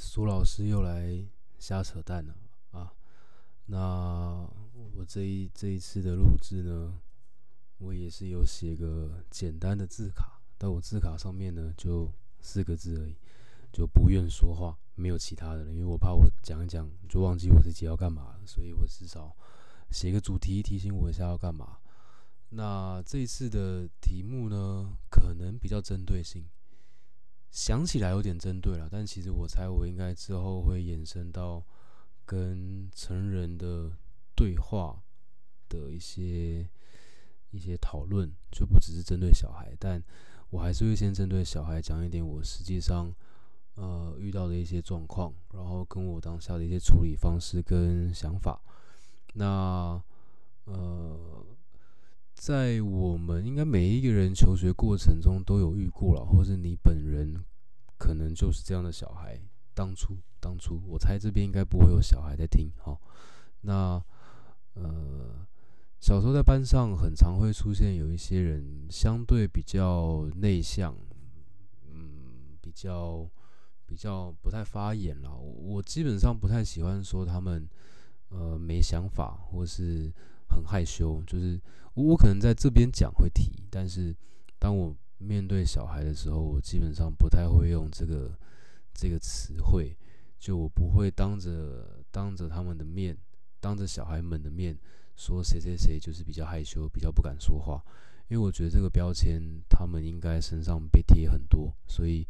苏老师又来瞎扯淡了啊！那我这一这一次的录制呢，我也是有写个简单的字卡，但我字卡上面呢就四个字而已，就不愿说话，没有其他的了，因为我怕我讲一讲就忘记我自己要干嘛了，所以我至少写个主题提醒我一下要干嘛。那这一次的题目呢，可能比较针对性。想起来有点针对了，但其实我猜我应该之后会延伸到跟成人的对话的一些一些讨论，就不只是针对小孩，但我还是会先针对小孩讲一点我实际上呃遇到的一些状况，然后跟我当下的一些处理方式跟想法。那呃，在我们应该每一个人求学过程中都有遇过了，或是你本人。可能就是这样的小孩。当初，当初，我猜这边应该不会有小孩在听。哈，那呃，小时候在班上很常会出现有一些人相对比较内向，嗯，比较比较不太发言了。我基本上不太喜欢说他们呃没想法或是很害羞。就是我可能在这边讲会提，但是当我面对小孩的时候，我基本上不太会用这个这个词汇，就我不会当着当着他们的面，当着小孩们的面说谁谁谁就是比较害羞，比较不敢说话，因为我觉得这个标签他们应该身上被贴很多，所以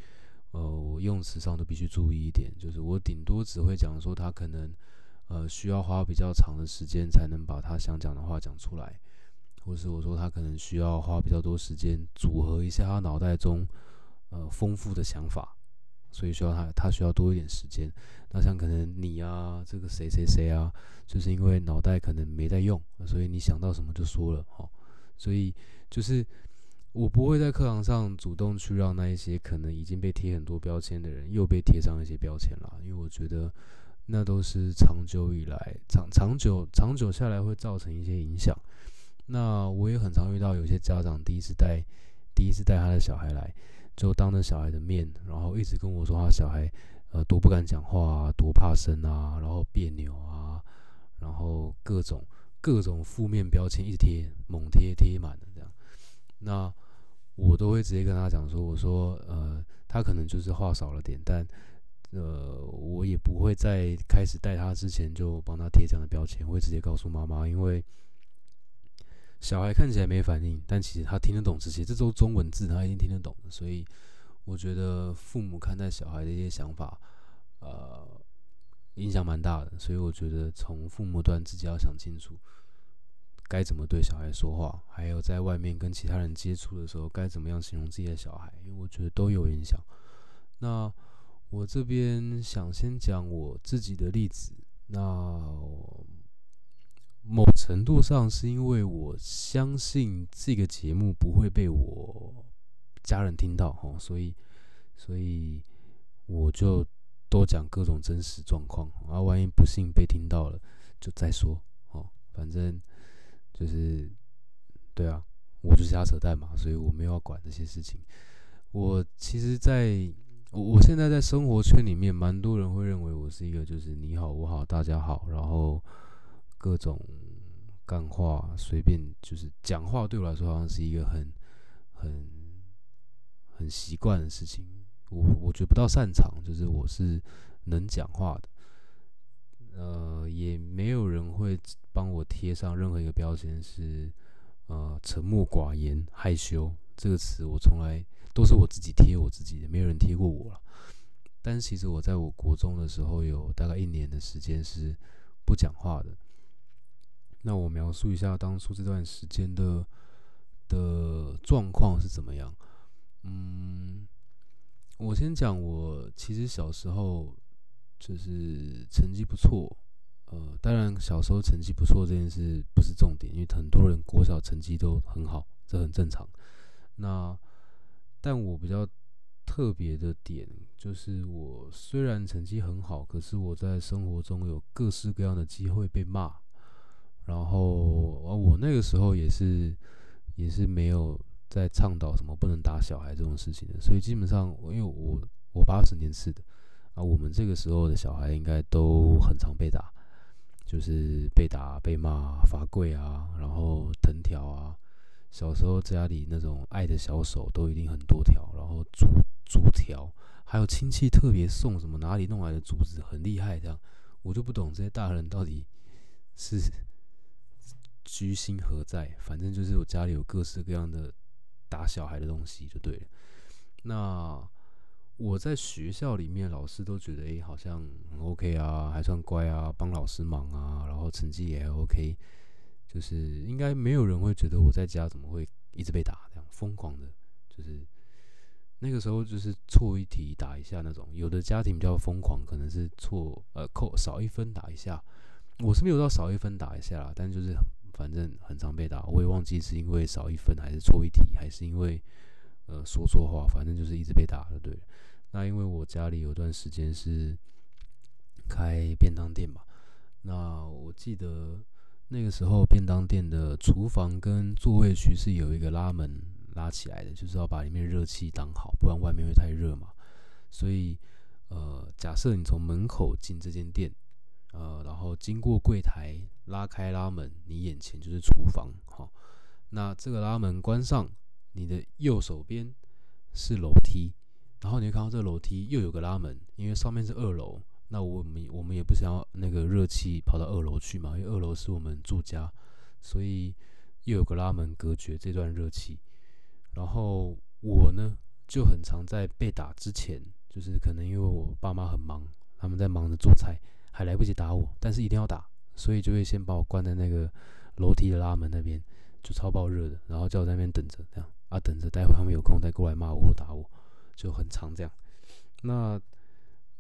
呃，我用词上都必须注意一点，就是我顶多只会讲说他可能呃需要花比较长的时间才能把他想讲的话讲出来。或是我说他可能需要花比较多时间组合一下他脑袋中呃丰富的想法，所以需要他他需要多一点时间。那像可能你啊，这个谁谁谁啊，就是因为脑袋可能没在用，所以你想到什么就说了哈。所以就是我不会在课堂上主动去让那一些可能已经被贴很多标签的人又被贴上一些标签了，因为我觉得那都是长久以来长长久长久下来会造成一些影响。那我也很常遇到有些家长第一次带第一次带他的小孩来，就当着小孩的面，然后一直跟我说他小孩呃多不敢讲话啊，多怕生啊，然后别扭啊，然后各种各种负面标签一直贴，猛贴贴满了这样。那我都会直接跟他讲说，我说呃他可能就是话少了点，但呃我也不会在开始带他之前就帮他贴这样的标签，我会直接告诉妈妈，因为。小孩看起来没反应，但其实他听得懂这些，这都中文字，他一定听得懂的。所以我觉得父母看待小孩的一些想法，呃，影响蛮大的。所以我觉得从父母端自己要想清楚，该怎么对小孩说话，还有在外面跟其他人接触的时候，该怎么样形容自己的小孩，因为我觉得都有影响。那我这边想先讲我自己的例子，那。某程度上是因为我相信这个节目不会被我家人听到哈，所以所以我就多讲各种真实状况啊，万一不幸被听到了就再说哦，反正就是对啊，我就瞎扯淡嘛，所以我没有要管这些事情。我其实在我我现在在生活圈里面，蛮多人会认为我是一个就是你好我好大家好，然后。各种干话，随便就是讲话，对我来说好像是一个很、很、很习惯的事情。我我觉得不到擅长，就是我是能讲话的。呃，也没有人会帮我贴上任何一个标签，是呃沉默寡言、害羞这个词，我从来都是我自己贴我自己的，没有人贴过我了。但是其实我在我国中的时候，有大概一年的时间是不讲话的。那我描述一下当初这段时间的的状况是怎么样？嗯，我先讲，我其实小时候就是成绩不错，呃，当然小时候成绩不错这件事不是重点，因为很多人国小成绩都很好，这很正常。那但我比较特别的点就是，我虽然成绩很好，可是我在生活中有各式各样的机会被骂。然后我那个时候也是，也是没有在倡导什么不能打小孩这种事情的，所以基本上，因为我我八十年次的，啊，我们这个时候的小孩应该都很常被打，就是被打、被骂、罚跪啊，然后藤条啊。小时候家里那种爱的小手都一定很多条，然后竹竹条，还有亲戚特别送什么哪里弄来的竹子，很厉害这样。我就不懂这些大人到底是居心何在，反正就是我家里有各式各样的打小孩的东西就对了。那我在学校里面，老师都觉得诶，好像很 OK 啊，还算乖啊，帮老师忙啊，然后成绩也 OK，就是应该没有人会觉得我在家怎么会一直被打这样疯狂的，就是那个时候就是错一题打一下那种。有的家庭比较疯狂，可能是错呃扣少一分打一下，我是没有到少一分打一下啦，但就是反正很常被打，我也忘记是因为少一分还是错一题，还是因为呃说错话，反正就是一直被打的对。那因为我家里有段时间是开便当店嘛，那我记得那个时候便当店的厨房跟座位区是有一个拉门拉起来的，就是要把里面热气挡好，不然外面会太热嘛。所以，呃，假设你从门口进这间店，呃，然后经过柜台拉开拉门，你眼前就是厨房，好，那这个拉门关上，你的右手边是楼梯。然后你会看到这个楼梯又有个拉门，因为上面是二楼，那我们我们也不想要那个热气跑到二楼去嘛，因为二楼是我们住家，所以又有个拉门隔绝这段热气。然后我呢就很常在被打之前，就是可能因为我爸妈很忙，他们在忙着做菜，还来不及打我，但是一定要打，所以就会先把我关在那个楼梯的拉门那边，就超爆热的，然后叫我在那边等着，这样啊等着，待会他们有空再过来骂我或打我。就很长这样，那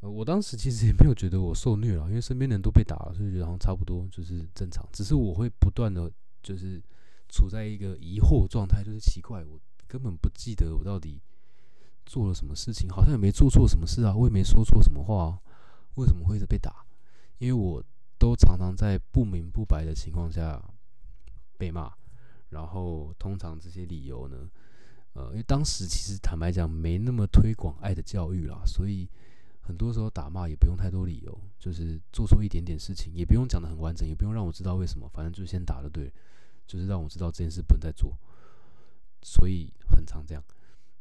呃，我当时其实也没有觉得我受虐了，因为身边人都被打了，所以觉得好像差不多就是正常。只是我会不断的，就是处在一个疑惑状态，就是奇怪，我根本不记得我到底做了什么事情，好像也没做错什么事啊，我也没说错什么话，为什么会被打？因为我都常常在不明不白的情况下被骂，然后通常这些理由呢？呃，因为当时其实坦白讲没那么推广爱的教育啦，所以很多时候打骂也不用太多理由，就是做错一点点事情，也不用讲的很完整，也不用让我知道为什么，反正就先打了对，就是让我知道这件事不能再做，所以很常这样。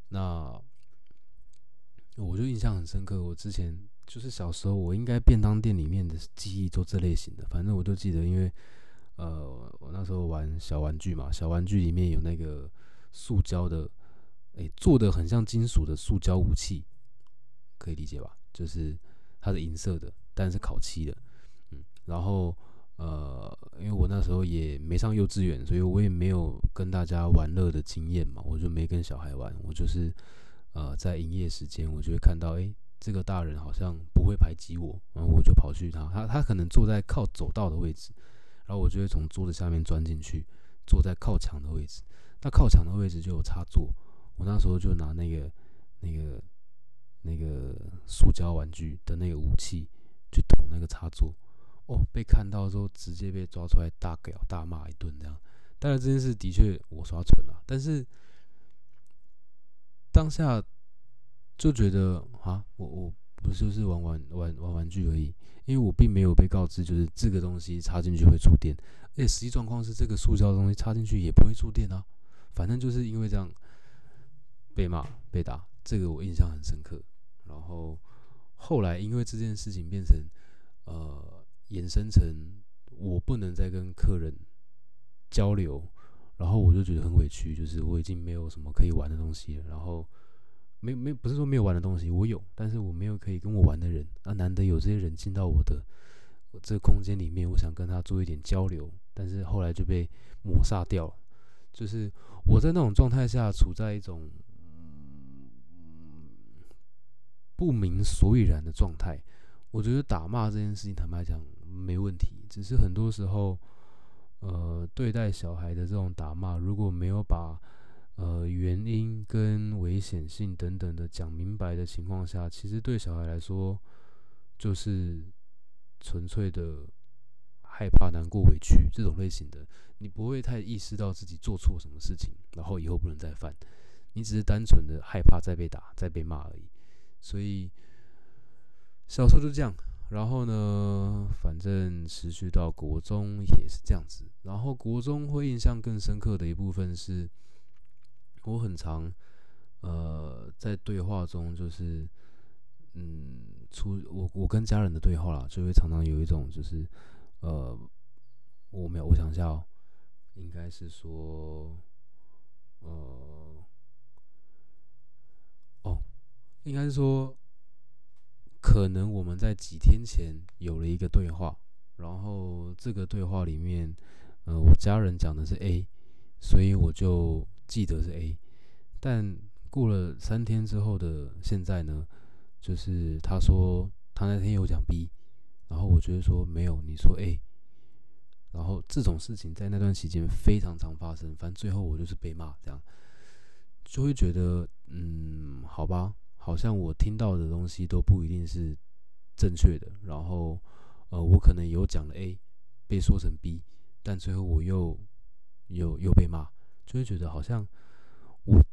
那我就印象很深刻，我之前就是小时候，我应该便当店里面的记忆都这类型的，反正我就记得，因为呃，我那时候玩小玩具嘛，小玩具里面有那个塑胶的。诶，做的很像金属的塑胶武器，可以理解吧？就是它是银色的，但是烤漆的，嗯。然后呃，因为我那时候也没上幼稚园，所以我也没有跟大家玩乐的经验嘛，我就没跟小孩玩。我就是呃，在营业时间，我就会看到，诶，这个大人好像不会排挤我，然后我就跑去他，他他可能坐在靠走道的位置，然后我就会从桌子下面钻进去，坐在靠墙的位置。那靠墙的位置就有插座。我那时候就拿那个、那个、那个塑胶玩具的那个武器去捅那个插座，哦，被看到之后直接被抓出来大屌大骂一顿这样。当然这件事的确我刷存了，但是当下就觉得啊，我我不就是玩玩玩玩玩具而已，因为我并没有被告知就是这个东西插进去会触电，而且实际状况是这个塑胶东西插进去也不会触电啊，反正就是因为这样。被骂、被打，这个我印象很深刻。然后后来因为这件事情变成，呃，衍生成我不能再跟客人交流，然后我就觉得很委屈，就是我已经没有什么可以玩的东西了。然后没没不是说没有玩的东西，我有，但是我没有可以跟我玩的人。啊，难得有这些人进到我的这个空间里面，我想跟他做一点交流，但是后来就被抹杀掉了。就是我在那种状态下，处在一种。不明所以然的状态，我觉得打骂这件事情，坦白讲没问题。只是很多时候，呃，对待小孩的这种打骂，如果没有把呃原因跟危险性等等的讲明白的情况下，其实对小孩来说，就是纯粹的害怕、难过、委屈这种类型的。你不会太意识到自己做错什么事情，然后以后不能再犯。你只是单纯的害怕再被打、再被骂而已。所以小时候就这样，然后呢，反正持续到国中也是这样子。然后国中会印象更深刻的一部分是，我很常呃在对话中就是嗯出我我跟家人的对话啦，就会常常有一种就是呃我没有我想一下哦，应该是说呃哦，应该是说可能我们在几天前有了一个对话，然后这个对话里面。呃，我家人讲的是 A，所以我就记得是 A。但过了三天之后的现在呢，就是他说他那天有讲 B，然后我觉得说没有，你说 A。然后这种事情在那段期间非常常发生，反正最后我就是被骂，这样就会觉得嗯，好吧，好像我听到的东西都不一定是正确的。然后呃，我可能有讲了 A，被说成 B。但最后我又又又被骂，就会觉得好像我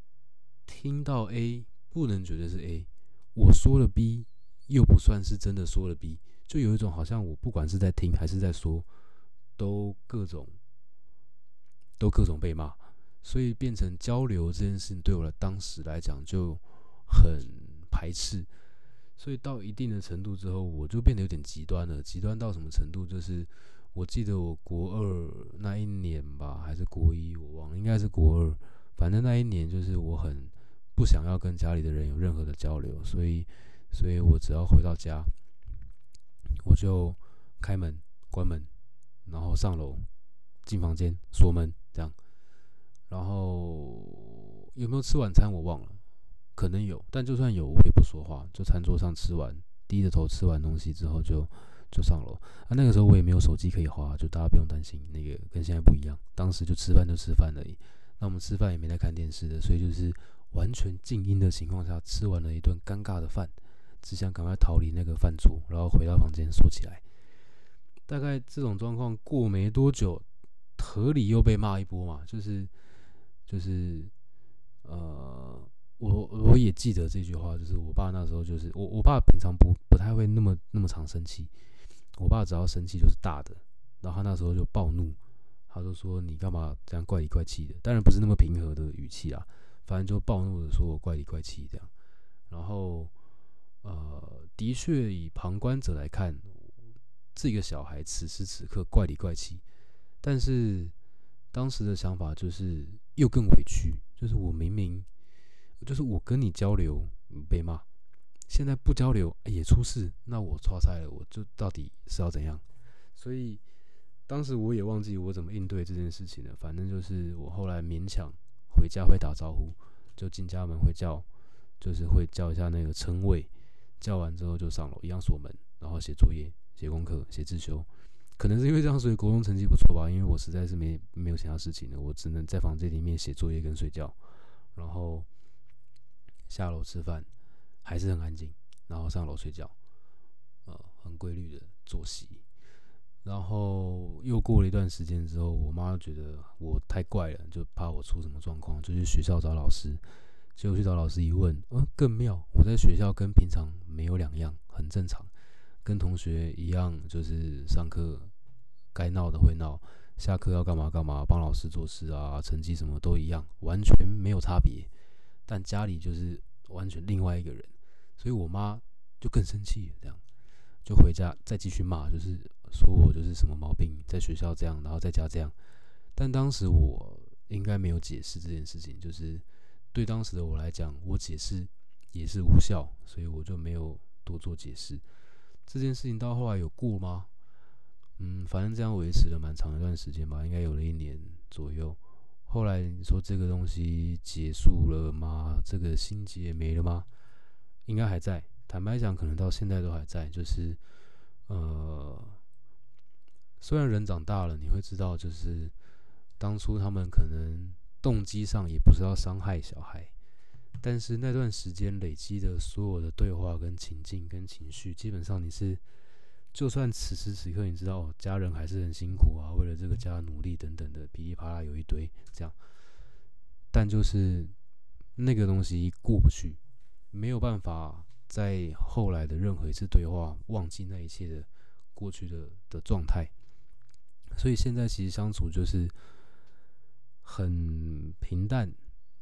听到 A 不能觉得是 A，我说了 B 又不算是真的说了 B，就有一种好像我不管是在听还是在说，都各种都各种被骂，所以变成交流这件事情对我的当时来讲就很排斥，所以到一定的程度之后，我就变得有点极端了，极端到什么程度就是。我记得我国二那一年吧，还是国一，我忘了，应该是国二。反正那一年就是我很不想要跟家里的人有任何的交流，所以，所以我只要回到家，我就开门、关门，然后上楼进房间锁门，这样。然后有没有吃晚餐我忘了，可能有，但就算有我也不说话，就餐桌上吃完，低着头吃完东西之后就。就上楼啊！那个时候我也没有手机可以花，就大家不用担心，那个跟现在不一样。当时就吃饭就吃饭而已，那我们吃饭也没在看电视的，所以就是完全静音的情况下吃完了一顿尴尬的饭，只想赶快逃离那个饭桌，然后回到房间锁起来。大概这种状况过没多久，合理又被骂一波嘛，就是就是呃，我我也记得这句话，就是我爸那时候就是我我爸平常不不太会那么那么常生气。我爸只要生气就是大的，然后他那时候就暴怒，他就说你干嘛这样怪里怪气的？当然不是那么平和的语气啊，反正就暴怒的说我怪里怪气这样。然后，呃，的确以旁观者来看，这个小孩此时此刻怪里怪气，但是当时的想法就是又更委屈，就是我明明就是我跟你交流被骂。现在不交流也出事，那我错赛了，我就到底是要怎样？所以当时我也忘记我怎么应对这件事情了。反正就是我后来勉强回家会打招呼，就进家门会叫，就是会叫一下那个称谓，叫完之后就上楼，一样锁门，然后写作业、写功课、写自修。可能是因为这样，所以国中成绩不错吧？因为我实在是没没有其他事情了，我只能在房间里面写作业跟睡觉，然后下楼吃饭。还是很安静，然后上楼睡觉，呃，很规律的作息。然后又过了一段时间之后，我妈觉得我太怪了，就怕我出什么状况，就去学校找老师。结果去找老师一问，嗯，更妙，我在学校跟平常没有两样，很正常，跟同学一样，就是上课该闹的会闹，下课要干嘛干嘛，帮老师做事啊，成绩什么都一样，完全没有差别。但家里就是完全另外一个人。所以我妈就更生气，这样就回家再继续骂，就是说我就是什么毛病，在学校这样，然后在家这样。但当时我应该没有解释这件事情，就是对当时的我来讲，我解释也是无效，所以我就没有多做解释。这件事情到后来有过吗？嗯，反正这样维持了蛮长一段时间吧，应该有了一年左右。后来你说这个东西结束了吗？这个心结没了吗？应该还在，坦白讲，可能到现在都还在。就是，呃，虽然人长大了，你会知道，就是当初他们可能动机上也不是要伤害小孩，但是那段时间累积的所有的对话、跟情境、跟情绪，基本上你是，就算此时此刻你知道家人还是很辛苦啊，为了这个家努力等等的，噼里啪啦有一堆这样，但就是那个东西过不去。没有办法在后来的任何一次对话，忘记那一切的过去的的状态。所以现在其实相处就是很平淡，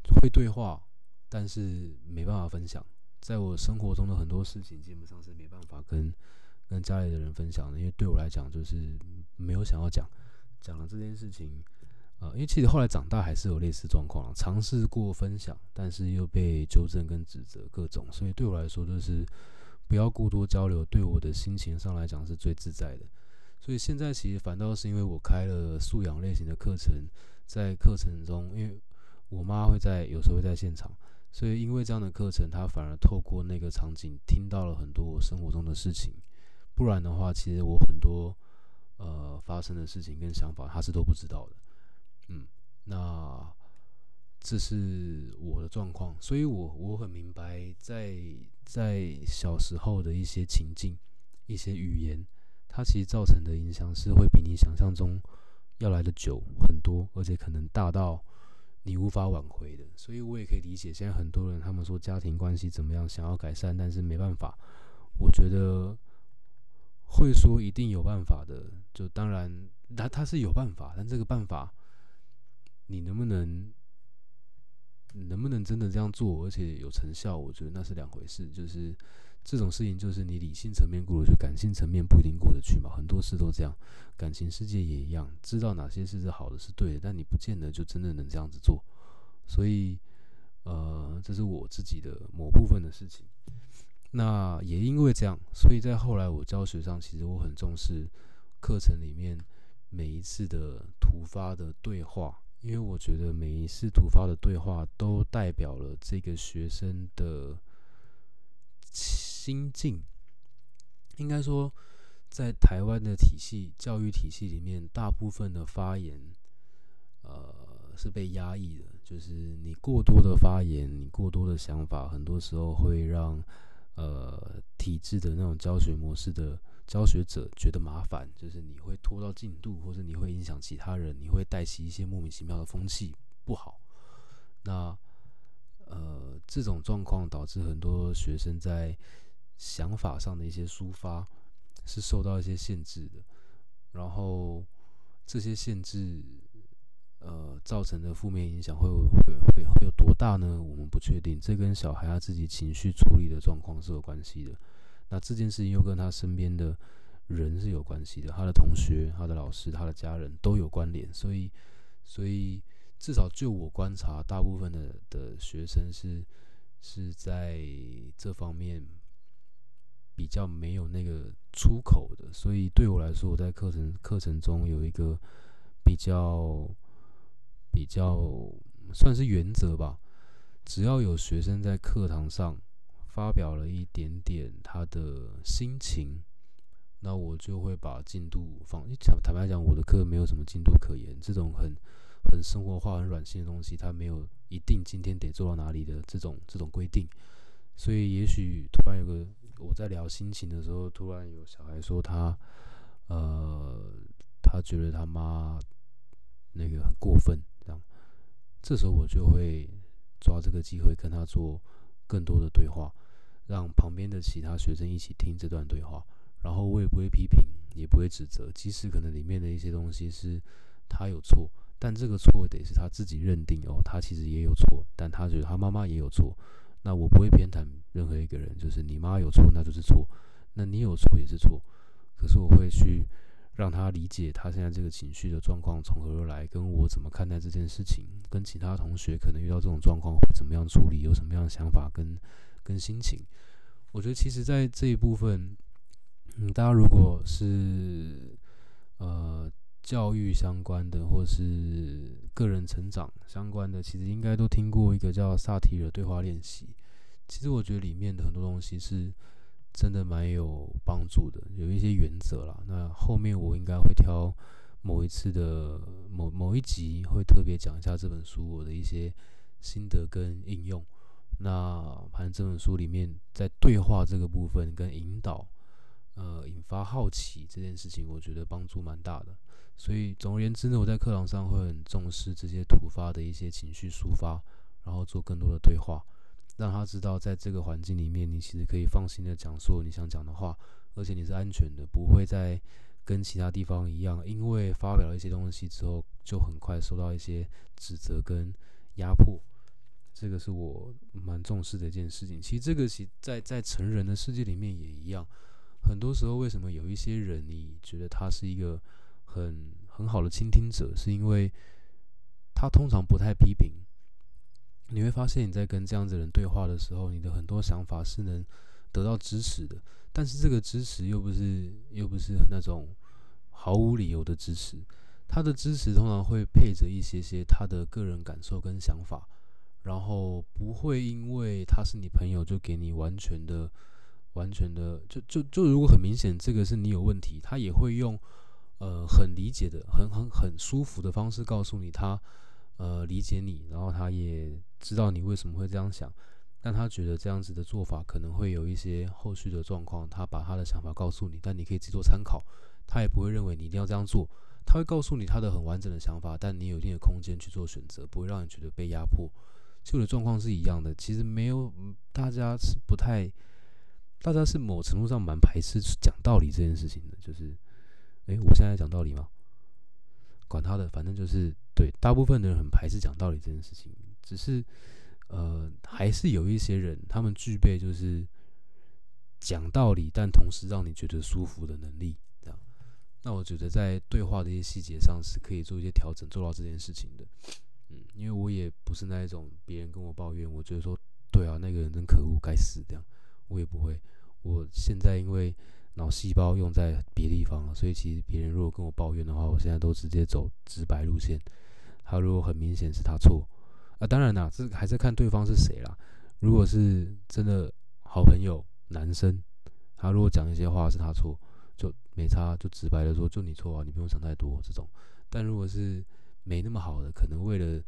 会对话，但是没办法分享。在我生活中的很多事情，基本上是没办法跟跟家里的人分享的，因为对我来讲，就是没有想要讲讲了这件事情。呃，因为其实后来长大还是有类似状况，尝试过分享，但是又被纠正跟指责各种，所以对我来说就是不要过多交流，对我的心情上来讲是最自在的。所以现在其实反倒是因为我开了素养类型的课程，在课程中，因为我妈会在有时候会在现场，所以因为这样的课程，她反而透过那个场景听到了很多我生活中的事情。不然的话，其实我很多呃发生的事情跟想法，他是都不知道的。嗯，那这是我的状况，所以我我很明白，在在小时候的一些情境、一些语言，它其实造成的影响是会比你想象中要来的久很多，而且可能大到你无法挽回的。所以我也可以理解，现在很多人他们说家庭关系怎么样，想要改善，但是没办法。我觉得会说一定有办法的，就当然他他是有办法，但这个办法。你能不能，能不能真的这样做，而且有成效？我觉得那是两回事。就是这种事情，就是你理性层面过得去，感性层面不一定过得去嘛。很多事都这样，感情世界也一样。知道哪些事是好的，是对的，但你不见得就真的能这样子做。所以，呃，这是我自己的某部分的事情。那也因为这样，所以在后来我教学上，其实我很重视课程里面每一次的突发的对话。因为我觉得每一次突发的对话都代表了这个学生的心境。应该说，在台湾的体系教育体系里面，大部分的发言，呃，是被压抑的。就是你过多的发言，你过多的想法，很多时候会让呃体制的那种教学模式的。教学者觉得麻烦，就是你会拖到进度，或者你会影响其他人，你会带起一些莫名其妙的风气，不好。那呃，这种状况导致很多学生在想法上的一些抒发是受到一些限制的。然后这些限制呃造成的负面影响会会会会有多大呢？我们不确定，这跟小孩他自己情绪处理的状况是有关系的。那这件事情又跟他身边的人是有关系的，他的同学、他的老师、他的家人都有关联，所以，所以至少就我观察，大部分的的学生是是在这方面比较没有那个出口的，所以对我来说，我在课程课程中有一个比较比较算是原则吧，只要有学生在课堂上。发表了一点点他的心情，那我就会把进度放。坦坦白讲，我的课没有什么进度可言，这种很很生活化、很软性的东西，它没有一定今天得做到哪里的这种这种规定。所以，也许突然有个我在聊心情的时候，突然有小孩说他呃，他觉得他妈那个很过分，这，时候我就会抓这个机会跟他做更多的对话。让旁边的其他学生一起听这段对话，然后我也不会批评，也不会指责，即使可能里面的一些东西是他有错，但这个错得是他自己认定哦，他其实也有错，但他觉得他妈妈也有错，那我不会偏袒任何一个人，就是你妈有错那就是错，那你有错也是错，可是我会去让他理解他现在这个情绪的状况从何而来，跟我怎么看待这件事情，跟其他同学可能遇到这种状况会怎么样处理，有什么样的想法跟。跟心情，我觉得其实，在这一部分，嗯，大家如果是呃教育相关的，或是个人成长相关的，其实应该都听过一个叫萨提尔对话练习。其实我觉得里面的很多东西是真的蛮有帮助的，有一些原则啦。那后面我应该会挑某一次的某某一集，会特别讲一下这本书我的一些心得跟应用。那反正这本书里面，在对话这个部分跟引导，呃，引发好奇这件事情，我觉得帮助蛮大的。所以总而言之呢，我在课堂上会很重视这些突发的一些情绪抒发，然后做更多的对话。让他知道，在这个环境里面，你其实可以放心的讲所有你想讲的话，而且你是安全的，不会在跟其他地方一样，因为发表了一些东西之后，就很快受到一些指责跟压迫。这个是我蛮重视的一件事情。其实这个其在在成人的世界里面也一样。很多时候，为什么有一些人你觉得他是一个很很好的倾听者，是因为他通常不太批评。你会发现你在跟这样子人对话的时候，你的很多想法是能得到支持的。但是这个支持又不是又不是那种毫无理由的支持，他的支持通常会配着一些些他的个人感受跟想法。然后不会因为他是你朋友就给你完全的、完全的，就就就如果很明显这个是你有问题，他也会用呃很理解的、很很很舒服的方式告诉你他呃理解你，然后他也知道你为什么会这样想，但他觉得这样子的做法可能会有一些后续的状况，他把他的想法告诉你，但你可以自己做参考，他也不会认为你一定要这样做，他会告诉你他的很完整的想法，但你有一定的空间去做选择，不会让你觉得被压迫。就的状况是一样的，其实没有，大家是不太，大家是某程度上蛮排斥讲道理这件事情的。就是，诶，我现在讲道理吗？管他的，反正就是对，大部分的人很排斥讲道理这件事情。只是，呃，还是有一些人，他们具备就是讲道理，但同时让你觉得舒服的能力。这样，那我觉得在对话的一些细节上是可以做一些调整，做到这件事情的。嗯，因为我也不是那一种别人跟我抱怨，我觉得说对啊，那个人真可恶，该死这样，我也不会。我现在因为脑细胞用在别地方了，所以其实别人如果跟我抱怨的话，我现在都直接走直白路线。他如果很明显是他错啊，当然啦，这还是看对方是谁啦。如果是真的好朋友男生，他如果讲一些话是他错，就没差，就直白的说就你错啊，你不用想太多这种。但如果是没那么好的，可能为了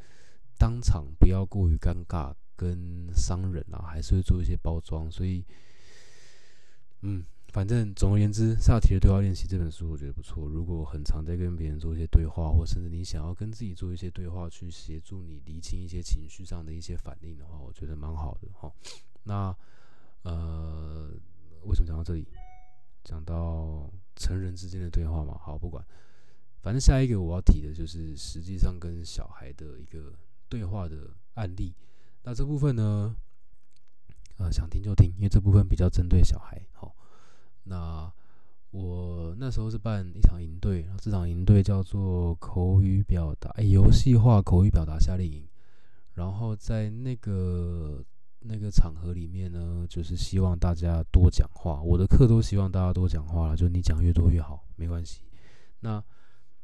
当场不要过于尴尬跟伤人啊，还是会做一些包装。所以，嗯，反正总而言之，《萨提的对话练习》这本书我觉得不错。如果很常在跟别人做一些对话，或甚至你想要跟自己做一些对话，去协助你理清一些情绪上的一些反应的话，我觉得蛮好的哈。那呃，为什么讲到这里？讲到成人之间的对话嘛？好，不管。反正下一个我要提的就是实际上跟小孩的一个对话的案例。那这部分呢，呃，想听就听，因为这部分比较针对小孩。好，那我那时候是办一场营队，这场营队叫做口语表达，哎，游戏化口语表达夏令营。然后在那个那个场合里面呢，就是希望大家多讲话。我的课都希望大家多讲话了，就你讲越多越好，没关系。那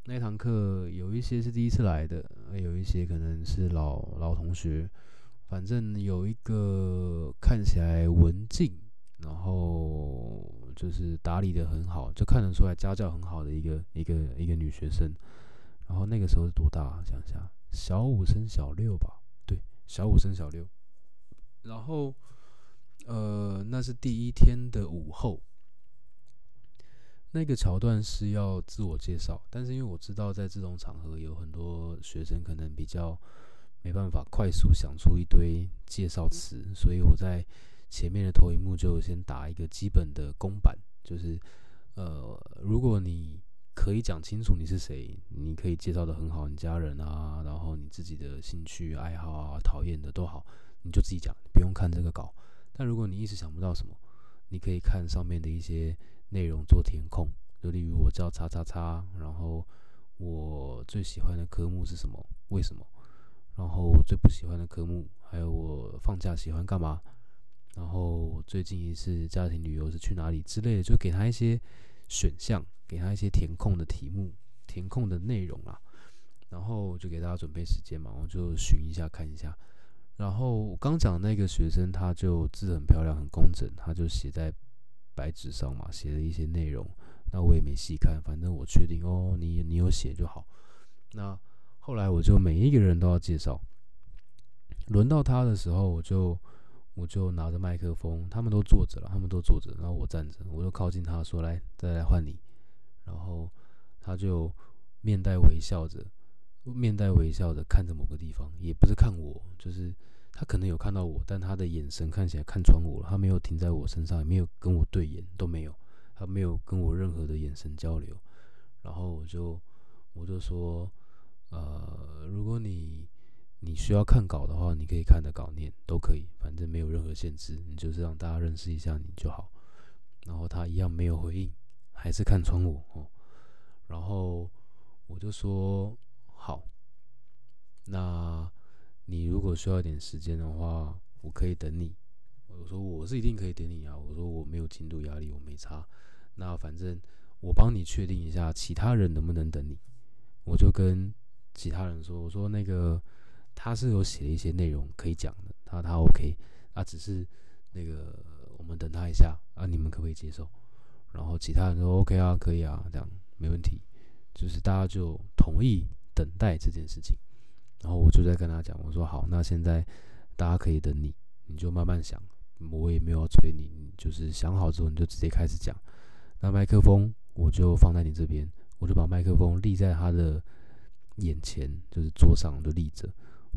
那堂课有一些是第一次来的，有一些可能是老老同学。反正有一个看起来文静，然后就是打理的很好，就看得出来家教很好的一个一个一个女学生。然后那个时候是多大？想一下，小五升小六吧？对，小五升小六。然后，呃，那是第一天的午后。那个桥段是要自我介绍，但是因为我知道在这种场合有很多学生可能比较没办法快速想出一堆介绍词，所以我在前面的投影幕就先打一个基本的公版，就是呃，如果你可以讲清楚你是谁，你可以介绍的很好，你家人啊，然后你自己的兴趣爱好啊，讨厌的都好，你就自己讲，不用看这个稿。但如果你一时想不到什么，你可以看上面的一些。内容做填空，就例如我叫叉叉叉，然后我最喜欢的科目是什么？为什么？然后我最不喜欢的科目，还有我放假喜欢干嘛？然后最近一次家庭旅游是去哪里之类的，就给他一些选项，给他一些填空的题目，填空的内容啊。然后就给大家准备时间嘛，我就寻一下看一下。然后我刚讲那个学生，他就字很漂亮，很工整，他就写在。白纸上嘛，写了一些内容，那我也没细看，反正我确定哦，你你有写就好。那后来我就每一个人都要介绍，轮到他的时候，我就我就拿着麦克风，他们都坐着了，他们都坐着，然后我站着，我就靠近他说：“来，再来换你。”然后他就面带微笑着，面带微笑的看着某个地方，也不是看我，就是他可能有看到我，但他的眼神看起来看穿我了，他没有停在我身上，也没有跟我对眼，都没有，他没有跟我任何的眼神交流。然后我就我就说，呃，如果你你需要看稿的话，你可以看的稿念都可以，反正没有任何限制，你就是让大家认识一下你就好。然后他一样没有回应，还是看穿我哦。然后我就说好，那你如果需要一点时间的话，我可以等你。我说我是一定可以等你啊。我说我没有进度压力，我没差。那反正我帮你确定一下，其他人能不能等你？我就跟其他人说，我说那个他是有写一些内容可以讲的，他他 OK，啊只是那个我们等他一下啊，你们可不可以接受？然后其他人说 OK 啊，可以啊，这样没问题。就是大家就同意等待这件事情，然后我就在跟他讲，我说好，那现在大家可以等你，你就慢慢想，我也没有催你，你就是想好之后你就直接开始讲。那麦克风我就放在你这边，我就把麦克风立在他的眼前，就是桌上就立着。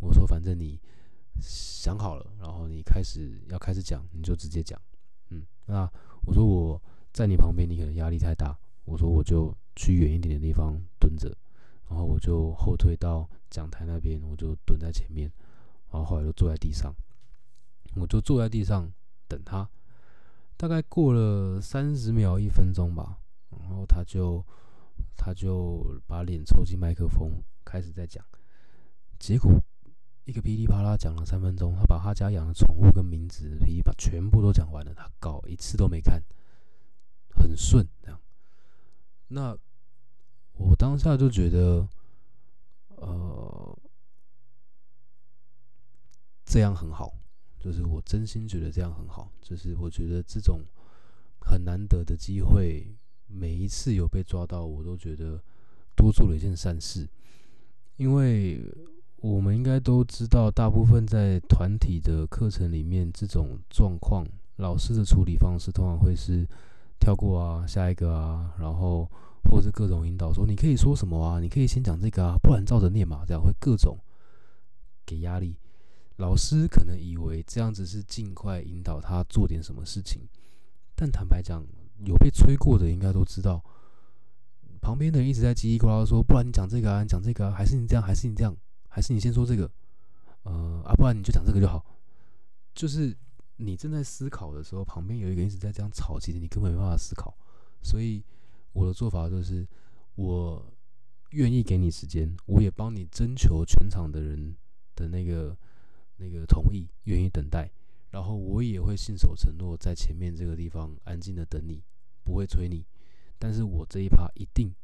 我说反正你想好了，然后你开始要开始讲，你就直接讲。嗯，那我说我在你旁边，你可能压力太大，我说我就。去远一点的地方蹲着，然后我就后退到讲台那边，我就蹲在前面，然后后来就坐在地上，我就坐在地上等他。大概过了三十秒、一分钟吧，然后他就他就把脸凑近麦克风，开始在讲。结果一个噼里啪啦讲了三分钟，他把他家养的宠物跟名字噼里啪全部都讲完了，他搞一次都没看，很顺这样。那我当下就觉得，呃，这样很好，就是我真心觉得这样很好，就是我觉得这种很难得的机会，每一次有被抓到，我都觉得多做了一件善事，因为我们应该都知道，大部分在团体的课程里面，这种状况，老师的处理方式通常会是。跳过啊，下一个啊，然后或是各种引导，说你可以说什么啊，你可以先讲这个啊，不然照着念嘛，这样会各种给压力。老师可能以为这样子是尽快引导他做点什么事情，但坦白讲，有被催过的应该都知道，旁边的人一直在叽叽呱呱说，不然你讲这个啊，你讲这个啊，还是你这样，还是你这样，还是你先说这个，呃啊，不然你就讲这个就好，就是。你正在思考的时候，旁边有一个人一直在这样吵，其实你根本没办法思考。所以我的做法就是，我愿意给你时间，我也帮你征求全场的人的那个那个同意，愿意等待。然后我也会信守承诺，在前面这个地方安静的等你，不会催你。但是我这一趴一定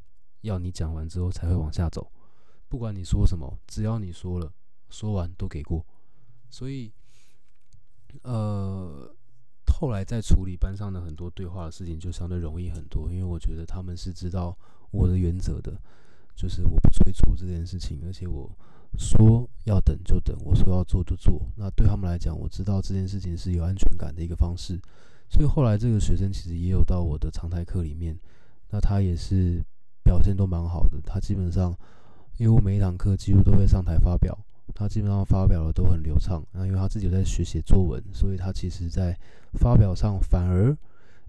要你讲完之后才会往下走，不管你说什么，只要你说了，说完都给过。所以。呃，后来在处理班上的很多对话的事情，就相对容易很多，因为我觉得他们是知道我的原则的，就是我不催促这件事情，而且我说要等就等，我说要做就做。那对他们来讲，我知道这件事情是有安全感的一个方式，所以后来这个学生其实也有到我的常态课里面，那他也是表现都蛮好的，他基本上因为我每一堂课几乎都会上台发表。他基本上发表的都很流畅，那因为他自己有在学写作文，所以他其实在发表上反而，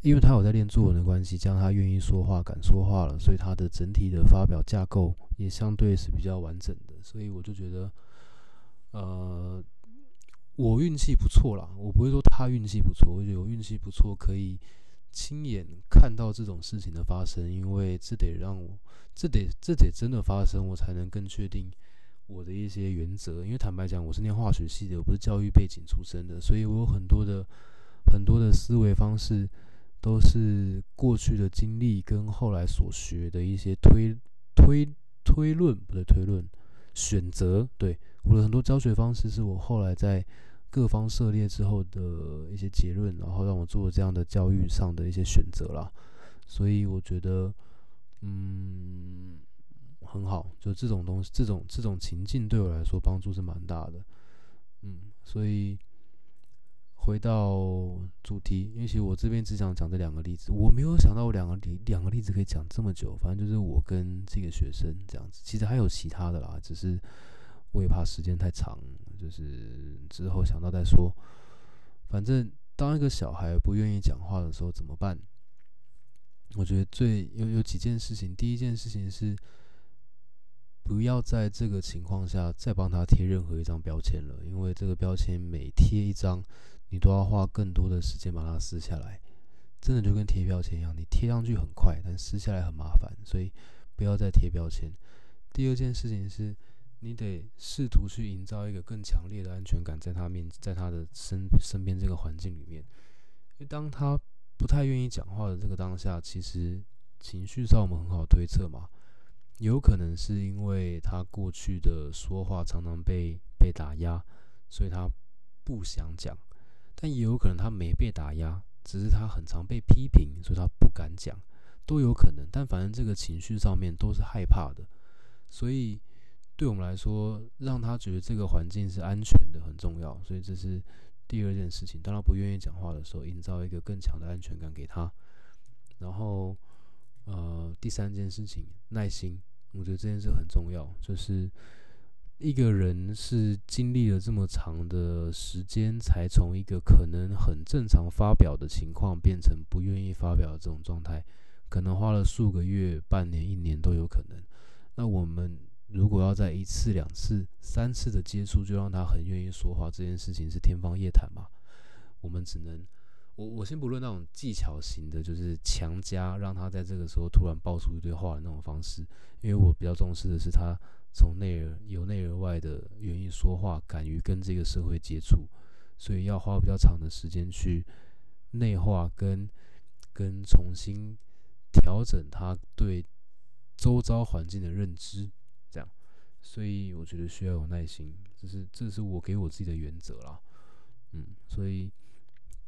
因为他有在练作文的关系，加上他愿意说话、敢说话了，所以他的整体的发表架构也相对是比较完整的。所以我就觉得，呃，我运气不错啦，我不会说他运气不错，我觉得我运气不错，可以亲眼看到这种事情的发生，因为这得让我，这得这得真的发生，我才能更确定。我的一些原则，因为坦白讲，我是念化学系的，我不是教育背景出身的，所以我有很多的很多的思维方式，都是过去的经历跟后来所学的一些推推推论，不对，推论选择，对我的很多教学方式，是我后来在各方涉猎之后的一些结论，然后让我做这样的教育上的一些选择啦。所以我觉得，嗯。很好，就这种东西，这种这种情境对我来说帮助是蛮大的，嗯，所以回到主题，因为其实我这边只想讲这两个例子，我没有想到我两个例两个例子可以讲这么久，反正就是我跟这个学生这样子，其实还有其他的啦，只是我也怕时间太长，就是之后想到再说。反正当一个小孩不愿意讲话的时候怎么办？我觉得最有有几件事情。第一件事情是，不要在这个情况下再帮他贴任何一张标签了，因为这个标签每贴一张，你都要花更多的时间把它撕下来。真的就跟贴标签一样，你贴上去很快，但撕下来很麻烦，所以不要再贴标签。第二件事情是，你得试图去营造一个更强烈的安全感，在他面，在他的身身边这个环境里面。因为当他不太愿意讲话的这个当下，其实情绪上我们很好推测嘛，有可能是因为他过去的说话常常被被打压，所以他不想讲，但也有可能他没被打压。只是他很常被批评，所以他不敢讲，都有可能。但反正这个情绪上面都是害怕的，所以对我们来说，让他觉得这个环境是安全的很重要。所以这是第二件事情。当他不愿意讲话的时候，营造一个更强的安全感给他。然后，呃，第三件事情，耐心，我觉得这件事很重要，就是。一个人是经历了这么长的时间，才从一个可能很正常发表的情况，变成不愿意发表的这种状态，可能花了数个月、半年、一年都有可能。那我们如果要在一次、两次、三次的接触就让他很愿意说话，这件事情是天方夜谭嘛？我们只能，我我先不论那种技巧型的，就是强加让他在这个时候突然爆出一堆话的那种方式，因为我比较重视的是他。从内而由内而外的愿意说话，敢于跟这个社会接触，所以要花比较长的时间去内化跟跟重新调整他对周遭环境的认知，所以我觉得需要有耐心，这是这是我给我自己的原则啦，嗯，所以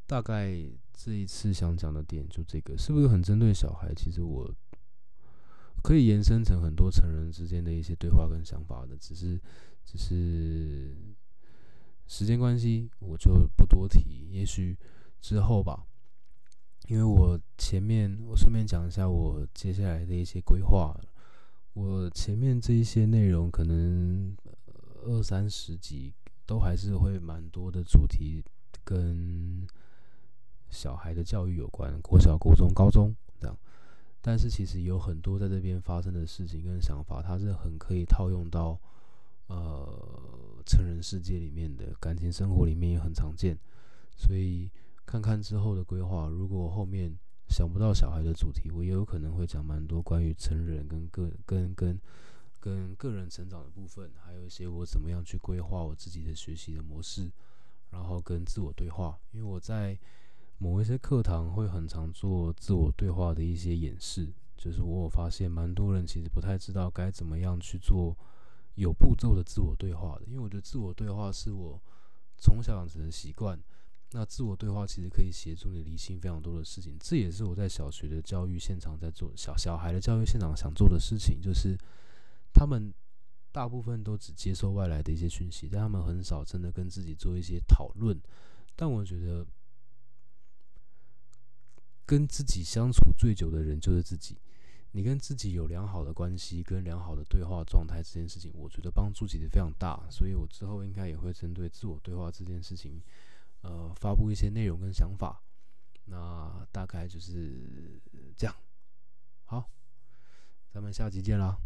大概这一次想讲的点就这个，是不是很针对小孩？其实我。可以延伸成很多成人之间的一些对话跟想法的，只是，只是时间关系，我就不多提。也许之后吧，因为我前面我顺便讲一下我接下来的一些规划。我前面这一些内容可能二三十集都还是会蛮多的主题跟小孩的教育有关，国小、国中、高中这样。但是其实有很多在这边发生的事情跟想法，它是很可以套用到呃成人世界里面的感情生活里面也很常见，所以看看之后的规划，如果后面想不到小孩的主题，我也有可能会讲蛮多关于成人跟个跟跟跟个人成长的部分，还有一些我怎么样去规划我自己的学习的模式，然后跟自我对话，因为我在。某一些课堂会很常做自我对话的一些演示，就是我有发现蛮多人其实不太知道该怎么样去做有步骤的自我对话的，因为我觉得自我对话是我从小养成的习惯。那自我对话其实可以协助你理清非常多的事情，这也是我在小学的教育现场在做小小孩的教育现场想做的事情，就是他们大部分都只接受外来的一些讯息，但他们很少真的跟自己做一些讨论。但我觉得。跟自己相处最久的人就是自己。你跟自己有良好的关系，跟良好的对话状态，这件事情，我觉得帮助其实非常大。所以我之后应该也会针对自我对话这件事情，呃，发布一些内容跟想法。那大概就是这样。好，咱们下期见啦。